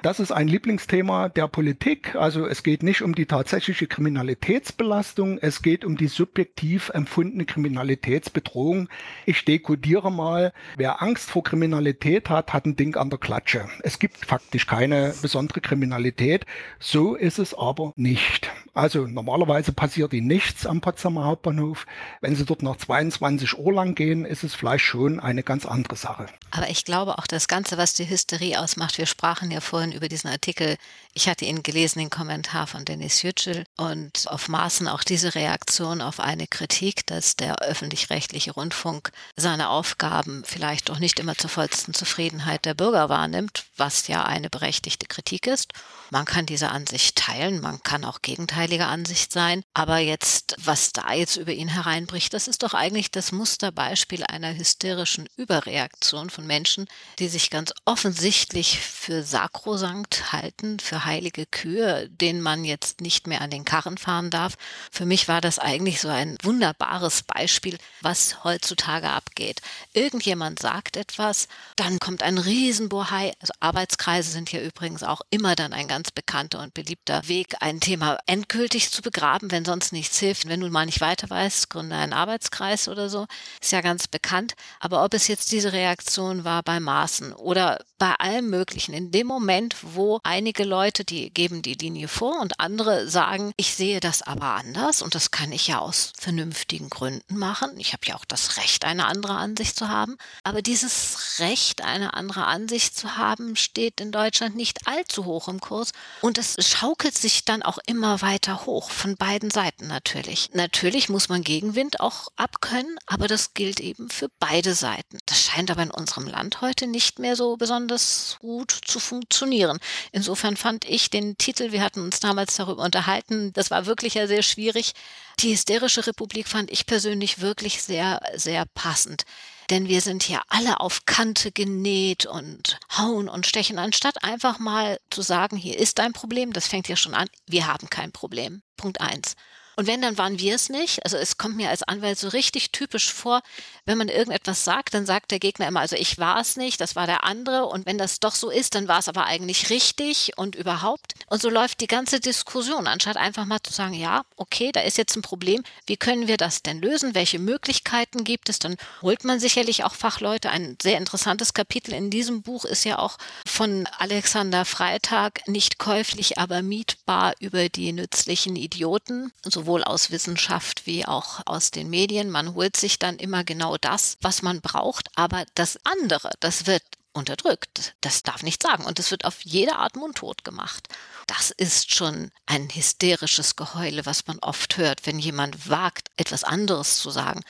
Das ist ein Lieblingsthema der Politik. Also es geht nicht um die tatsächliche Kriminalitätsbelastung, es geht um die subjektiv empfundene Kriminalitätsbedrohung. Ich dekodiere mal, wer Angst vor Kriminalität hat, hat ein Ding an der Klatsche. Es gibt faktisch keine besondere Kriminalität. So ist es aber nicht. Also normalerweise passiert ihnen nichts am Potsdamer Hauptbahnhof. Wenn sie dort nach 22 Uhr lang gehen, ist es vielleicht schon eine ganz andere Sache. Aber ich glaube auch das Ganze, was die Hysterie ausmacht, wir sprachen ja vorhin über diesen Artikel. Ich hatte ihn gelesen, den Kommentar von Dennis Yücel und auf Maßen auch diese Reaktion auf eine Kritik, dass der öffentlich-rechtliche Rundfunk seine Aufgaben vielleicht doch nicht immer zur vollsten Zufriedenheit der Bürger wahrnimmt, was ja eine berechtigte Kritik ist. Man kann diese Ansicht teilen, man kann auch gegenteiliger Ansicht sein, aber jetzt, was da jetzt über ihn hereinbricht, das ist doch eigentlich das Musterbeispiel einer hysterischen Überreaktion von Menschen, die sich ganz offensichtlich für sakrosankt halten, für heilige Kühe, denen man jetzt nicht mehr an den Karren fahren darf. Für mich war das eigentlich so ein wunderbares Beispiel, was heutzutage abgeht. Irgendjemand sagt etwas, dann kommt ein Riesenbohai. Also Arbeitskreise sind ja übrigens auch immer dann ein ganz bekannter und beliebter Weg, ein Thema endgültig zu begraben, wenn sonst nichts hilft. Wenn du mal nicht weiter weißt, gründe einen Arbeitskreis oder so. Ist ja ganz bekannt. Aber ob es jetzt diese Reaktion war bei Maßen oder bei allem Möglichen, in dem Moment, wo einige Leute, die geben die Linie vor und andere sagen, Ich sehe das aber anders und das kann ich ja aus vernünftigen Gründen machen. Ich habe ja auch das Recht, eine andere Ansicht zu haben. Aber dieses Recht, eine andere Ansicht zu haben, steht in Deutschland nicht allzu hoch im Kurs und es schaukelt sich dann auch immer weiter hoch, von beiden Seiten natürlich. Natürlich muss man Gegenwind auch abkönnen, aber das gilt eben für beide Seiten. Das scheint aber in unserem Land heute nicht mehr so besonders gut zu funktionieren. Insofern fand ich den Titel, wir hatten uns damals darüber unterhalten, das war wirklich ja sehr schwierig. Die hysterische Republik fand ich persönlich wirklich sehr, sehr passend. Denn wir sind hier alle auf Kante genäht und hauen und stechen, anstatt einfach mal zu sagen, hier ist ein Problem, das fängt ja schon an, wir haben kein Problem. Punkt eins. Und wenn, dann waren wir es nicht. Also es kommt mir als Anwalt so richtig typisch vor, wenn man irgendetwas sagt, dann sagt der Gegner immer, also ich war es nicht, das war der andere. Und wenn das doch so ist, dann war es aber eigentlich richtig und überhaupt. Und so läuft die ganze Diskussion, anstatt einfach mal zu sagen, ja, okay, da ist jetzt ein Problem. Wie können wir das denn lösen? Welche Möglichkeiten gibt es? Dann holt man sicherlich auch Fachleute. Ein sehr interessantes Kapitel in diesem Buch ist ja auch von Alexander Freitag, nicht käuflich, aber mietbar über die nützlichen Idioten. So sowohl aus Wissenschaft wie auch aus den Medien. Man holt sich dann immer genau das, was man braucht, aber das andere, das wird unterdrückt. Das darf nicht sagen. Und es wird auf jede Art mundtot gemacht. Das ist schon ein hysterisches Geheule, was man oft hört, wenn jemand wagt, etwas anderes zu sagen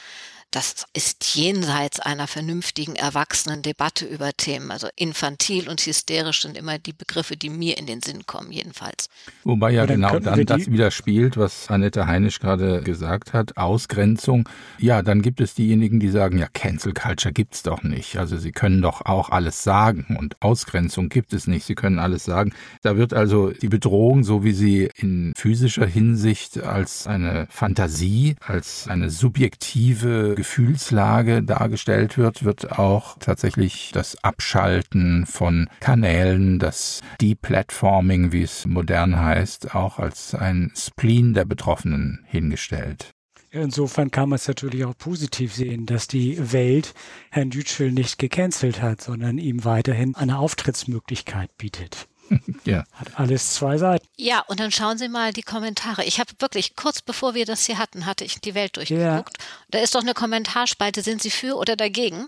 das ist jenseits einer vernünftigen erwachsenen Debatte über Themen. Also infantil und hysterisch sind immer die Begriffe, die mir in den Sinn kommen, jedenfalls. Wobei ja genau dann das widerspielt, was Annette Heinisch gerade gesagt hat, Ausgrenzung. Ja, dann gibt es diejenigen, die sagen, ja, Cancel Culture gibt's doch nicht. Also sie können doch auch alles sagen und Ausgrenzung gibt es nicht. Sie können alles sagen. Da wird also die Bedrohung, so wie sie in physischer Hinsicht als eine Fantasie, als eine subjektive Gefühlslage dargestellt wird, wird auch tatsächlich das Abschalten von Kanälen, das Deplatforming, wie es modern heißt, auch als ein Spleen der Betroffenen hingestellt. Insofern kann man es natürlich auch positiv sehen, dass die Welt Herrn Dütschel nicht gecancelt hat, sondern ihm weiterhin eine Auftrittsmöglichkeit bietet. [laughs] ja. Hat alles zwei Seiten. Ja, und dann schauen Sie mal die Kommentare. Ich habe wirklich, kurz bevor wir das hier hatten, hatte ich die Welt durchgeguckt. Ja. Da ist doch eine Kommentarspalte, sind Sie für oder dagegen?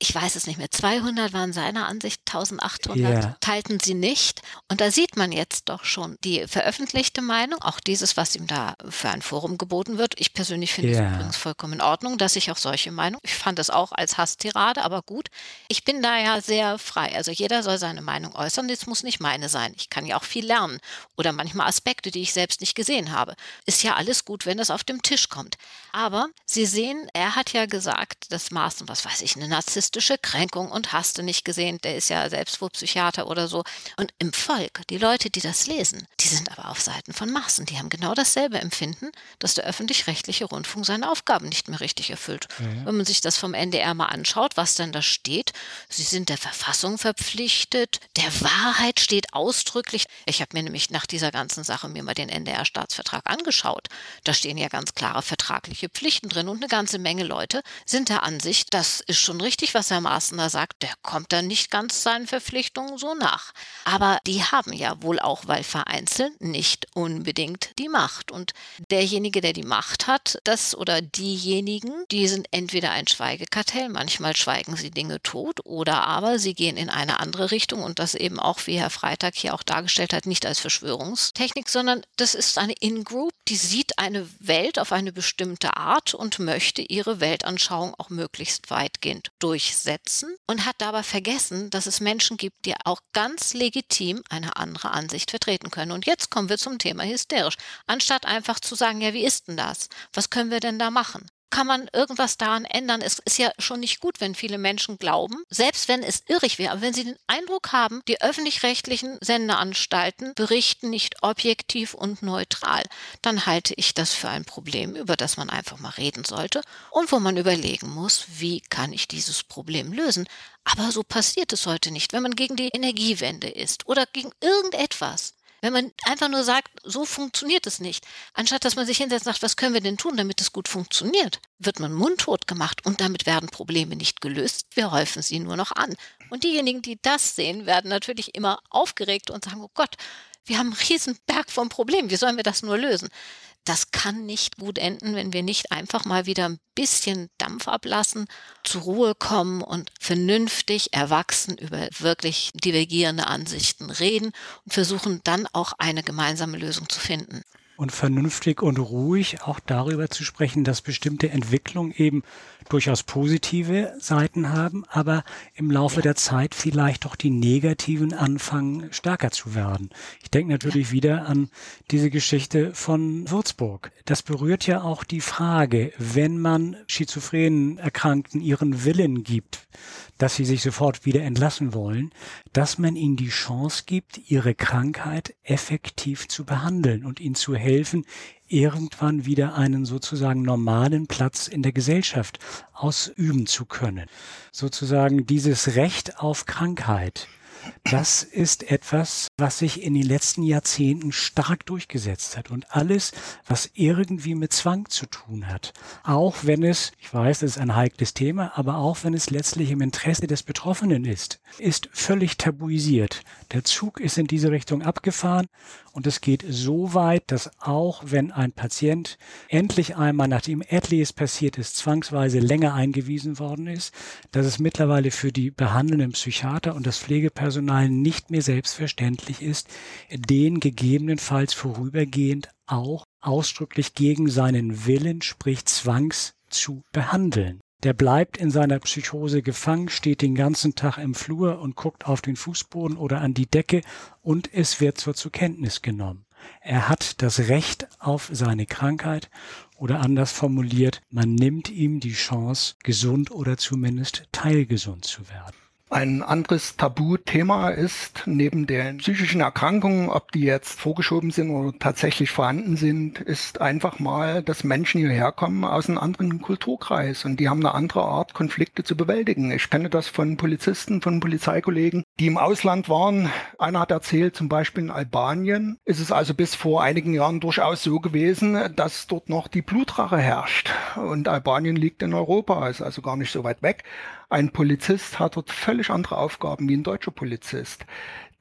Ich weiß es nicht mehr, 200 waren seiner Ansicht, 1800 yeah. teilten sie nicht. Und da sieht man jetzt doch schon die veröffentlichte Meinung, auch dieses, was ihm da für ein Forum geboten wird. Ich persönlich finde yeah. es übrigens vollkommen in Ordnung, dass ich auch solche Meinungen, ich fand es auch als Hasstirade, aber gut. Ich bin da ja sehr frei. Also jeder soll seine Meinung äußern, das muss nicht meine sein. Ich kann ja auch viel lernen oder manchmal Aspekte, die ich selbst nicht gesehen habe. Ist ja alles gut, wenn das auf dem Tisch kommt. Aber Sie sehen, er hat ja gesagt, das Maßen, was weiß ich, eine Narzisst narzisstische Kränkung und hast du nicht gesehen, der ist ja selbst wohl Psychiater oder so. Und im Volk, die Leute, die das lesen, die sind aber auf Seiten von Maßen. Die haben genau dasselbe Empfinden, dass der öffentlich-rechtliche Rundfunk seine Aufgaben nicht mehr richtig erfüllt. Ja. Wenn man sich das vom NDR mal anschaut, was denn da steht, sie sind der Verfassung verpflichtet, der Wahrheit steht ausdrücklich. Ich habe mir nämlich nach dieser ganzen Sache mir mal den NDR-Staatsvertrag angeschaut. Da stehen ja ganz klare vertragliche Pflichten drin und eine ganze Menge Leute sind der Ansicht, das ist schon richtig, was Herr Maaßner sagt, der kommt dann nicht ganz seinen Verpflichtungen so nach. Aber die haben ja wohl auch, weil vereinzelt, nicht unbedingt die Macht. Und derjenige, der die Macht hat, das oder diejenigen, die sind entweder ein Schweigekartell, manchmal schweigen sie Dinge tot, oder aber sie gehen in eine andere Richtung und das eben auch, wie Herr Freitag hier auch dargestellt hat, nicht als Verschwörungstechnik, sondern das ist eine In-Group, die sieht eine Welt auf eine bestimmte Art und möchte ihre Weltanschauung auch möglichst weitgehend durch durchsetzen und hat dabei vergessen, dass es Menschen gibt, die auch ganz legitim eine andere Ansicht vertreten können. Und jetzt kommen wir zum Thema hysterisch. Anstatt einfach zu sagen, ja, wie ist denn das? Was können wir denn da machen? Kann man irgendwas daran ändern? Es ist ja schon nicht gut, wenn viele Menschen glauben, selbst wenn es irrig wäre, aber wenn sie den Eindruck haben, die öffentlich-rechtlichen Sendeanstalten berichten nicht objektiv und neutral, dann halte ich das für ein Problem, über das man einfach mal reden sollte und wo man überlegen muss, wie kann ich dieses Problem lösen. Aber so passiert es heute nicht, wenn man gegen die Energiewende ist oder gegen irgendetwas wenn man einfach nur sagt, so funktioniert es nicht, anstatt dass man sich hinsetzt und sagt, was können wir denn tun, damit es gut funktioniert, wird man mundtot gemacht und damit werden Probleme nicht gelöst, wir häufen sie nur noch an. Und diejenigen, die das sehen, werden natürlich immer aufgeregt und sagen, oh Gott, wir haben einen riesen Berg vom Problem. Wie sollen wir das nur lösen? Das kann nicht gut enden, wenn wir nicht einfach mal wieder ein bisschen Dampf ablassen, zur Ruhe kommen und vernünftig erwachsen über wirklich divergierende Ansichten reden und versuchen dann auch eine gemeinsame Lösung zu finden und vernünftig und ruhig auch darüber zu sprechen, dass bestimmte Entwicklungen eben durchaus positive Seiten haben, aber im Laufe der Zeit vielleicht auch die negativen anfangen stärker zu werden. Ich denke natürlich wieder an diese Geschichte von Würzburg. Das berührt ja auch die Frage, wenn man schizophrenen Erkrankten ihren Willen gibt, dass sie sich sofort wieder entlassen wollen, dass man ihnen die Chance gibt, ihre Krankheit effektiv zu behandeln und ihnen zu helfen, irgendwann wieder einen sozusagen normalen Platz in der Gesellschaft ausüben zu können. Sozusagen dieses Recht auf Krankheit das ist etwas, was sich in den letzten Jahrzehnten stark durchgesetzt hat. Und alles, was irgendwie mit Zwang zu tun hat, auch wenn es, ich weiß, es ist ein heikles Thema, aber auch wenn es letztlich im Interesse des Betroffenen ist, ist völlig tabuisiert. Der Zug ist in diese Richtung abgefahren und es geht so weit, dass auch wenn ein Patient endlich einmal, nachdem etliches passiert ist, zwangsweise länger eingewiesen worden ist, dass es mittlerweile für die behandelnden Psychiater und das Pflegepersonal nicht mehr selbstverständlich ist, den gegebenenfalls vorübergehend auch ausdrücklich gegen seinen Willen, sprich zwangs zu behandeln. Der bleibt in seiner Psychose gefangen, steht den ganzen Tag im Flur und guckt auf den Fußboden oder an die Decke und es wird so zur Kenntnis genommen. Er hat das Recht auf seine Krankheit oder anders formuliert, man nimmt ihm die Chance, gesund oder zumindest teilgesund zu werden. Ein anderes Tabuthema ist neben den psychischen Erkrankungen, ob die jetzt vorgeschoben sind oder tatsächlich vorhanden sind, ist einfach mal, dass Menschen hierher kommen aus einem anderen Kulturkreis und die haben eine andere Art, Konflikte zu bewältigen. Ich kenne das von Polizisten, von Polizeikollegen, die im Ausland waren. Einer hat erzählt, zum Beispiel in Albanien ist es also bis vor einigen Jahren durchaus so gewesen, dass dort noch die Blutrache herrscht. Und Albanien liegt in Europa, ist also gar nicht so weit weg. Ein Polizist hat dort völlig andere Aufgaben wie ein deutscher Polizist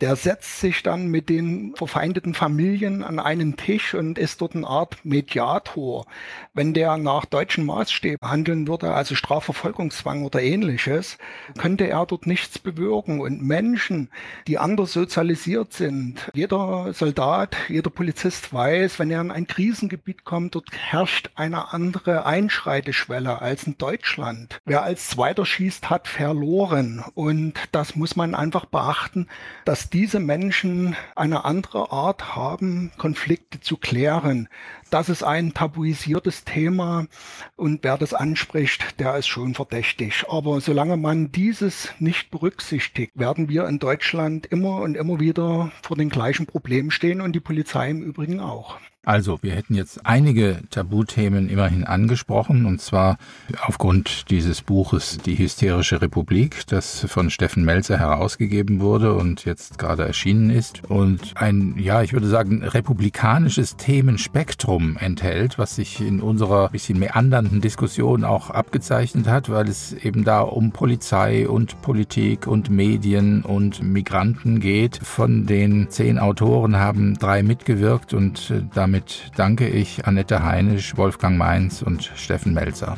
der setzt sich dann mit den verfeindeten Familien an einen Tisch und ist dort eine Art Mediator. Wenn der nach deutschen Maßstäben handeln würde, also Strafverfolgungszwang oder ähnliches, könnte er dort nichts bewirken. Und Menschen, die anders sozialisiert sind, jeder Soldat, jeder Polizist weiß, wenn er in ein Krisengebiet kommt, dort herrscht eine andere Einschreiteschwelle als in Deutschland. Wer als Zweiter schießt, hat verloren. Und das muss man einfach beachten, dass diese Menschen eine andere Art haben, Konflikte zu klären. Das ist ein tabuisiertes Thema und wer das anspricht, der ist schon verdächtig. Aber solange man dieses nicht berücksichtigt, werden wir in Deutschland immer und immer wieder vor den gleichen Problemen stehen und die Polizei im Übrigen auch. Also, wir hätten jetzt einige Tabuthemen immerhin angesprochen, und zwar aufgrund dieses Buches Die hysterische Republik, das von Steffen Melzer herausgegeben wurde und jetzt gerade erschienen ist. Und ein, ja, ich würde sagen, republikanisches Themenspektrum enthält, was sich in unserer bisschen meandernden Diskussion auch abgezeichnet hat, weil es eben da um Polizei und Politik und Medien und Migranten geht. Von den zehn Autoren haben drei mitgewirkt und äh, damit danke ich Annette Heinisch, Wolfgang Mainz und Steffen Melzer.